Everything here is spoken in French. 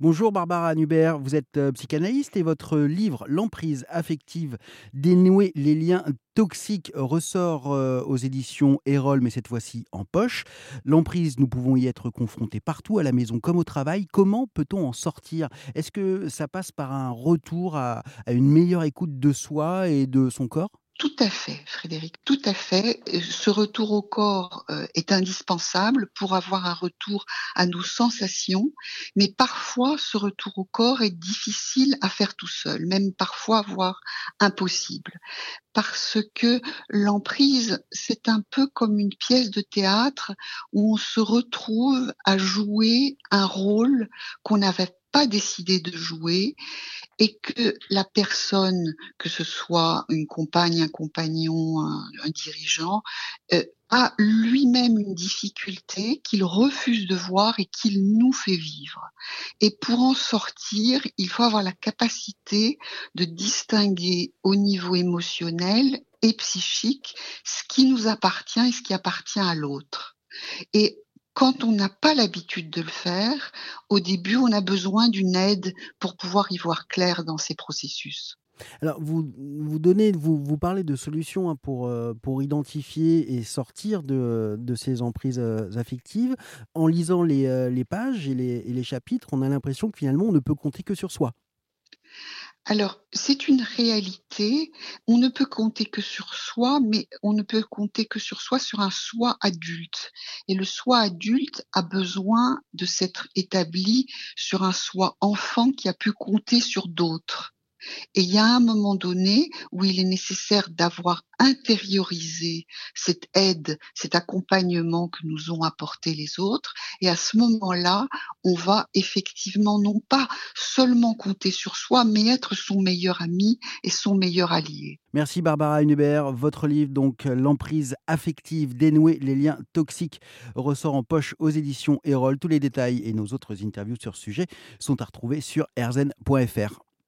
Bonjour Barbara Nubert, vous êtes euh, psychanalyste et votre livre L'emprise affective, dénouer les liens toxiques ressort euh, aux éditions Erol, mais cette fois-ci en poche. L'emprise, nous pouvons y être confrontés partout, à la maison comme au travail. Comment peut-on en sortir? Est-ce que ça passe par un retour à une meilleure écoute de soi et de son corps? Tout à fait, Frédéric, tout à fait. Ce retour au corps euh, est indispensable pour avoir un retour à nos sensations, mais parfois ce retour au corps est difficile à faire tout seul, même parfois voire impossible, parce que l'emprise, c'est un peu comme une pièce de théâtre où on se retrouve à jouer un rôle qu'on n'avait pas décidé de jouer et que la personne, que ce soit une compagne, un compagnon, un, dirigeant, euh, a lui-même une difficulté qu'il refuse de voir et qu'il nous fait vivre. Et pour en sortir, il faut avoir la capacité de distinguer au niveau émotionnel et psychique ce qui nous appartient et ce qui appartient à l'autre. Et quand on n'a pas l'habitude de le faire, au début, on a besoin d'une aide pour pouvoir y voir clair dans ces processus. Alors, vous, vous, parlez de solutions hein, pour, euh, pour identifier et sortir de, de ces emprises euh, affectives. En lisant les, euh, les pages et les, et les chapitres, on a l'impression que finalement, on ne peut compter que sur soi. Alors, c'est une réalité. On ne peut compter que sur soi, mais on ne peut compter que sur soi, sur un soi adulte. Et le soi adulte a besoin de s'être établi sur un soi enfant qui a pu compter sur d'autres. Et il y a un moment donné où il est nécessaire d'avoir intériorisé cette aide, cet accompagnement que nous ont apporté les autres. Et à ce moment-là, on va effectivement non pas seulement compter sur soi, mais être son meilleur ami et son meilleur allié. Merci Barbara Hunebert. Votre livre, donc L'emprise affective, dénouer les liens toxiques, ressort en poche aux éditions Erol. Tous les détails et nos autres interviews sur ce sujet sont à retrouver sur erzen.fr.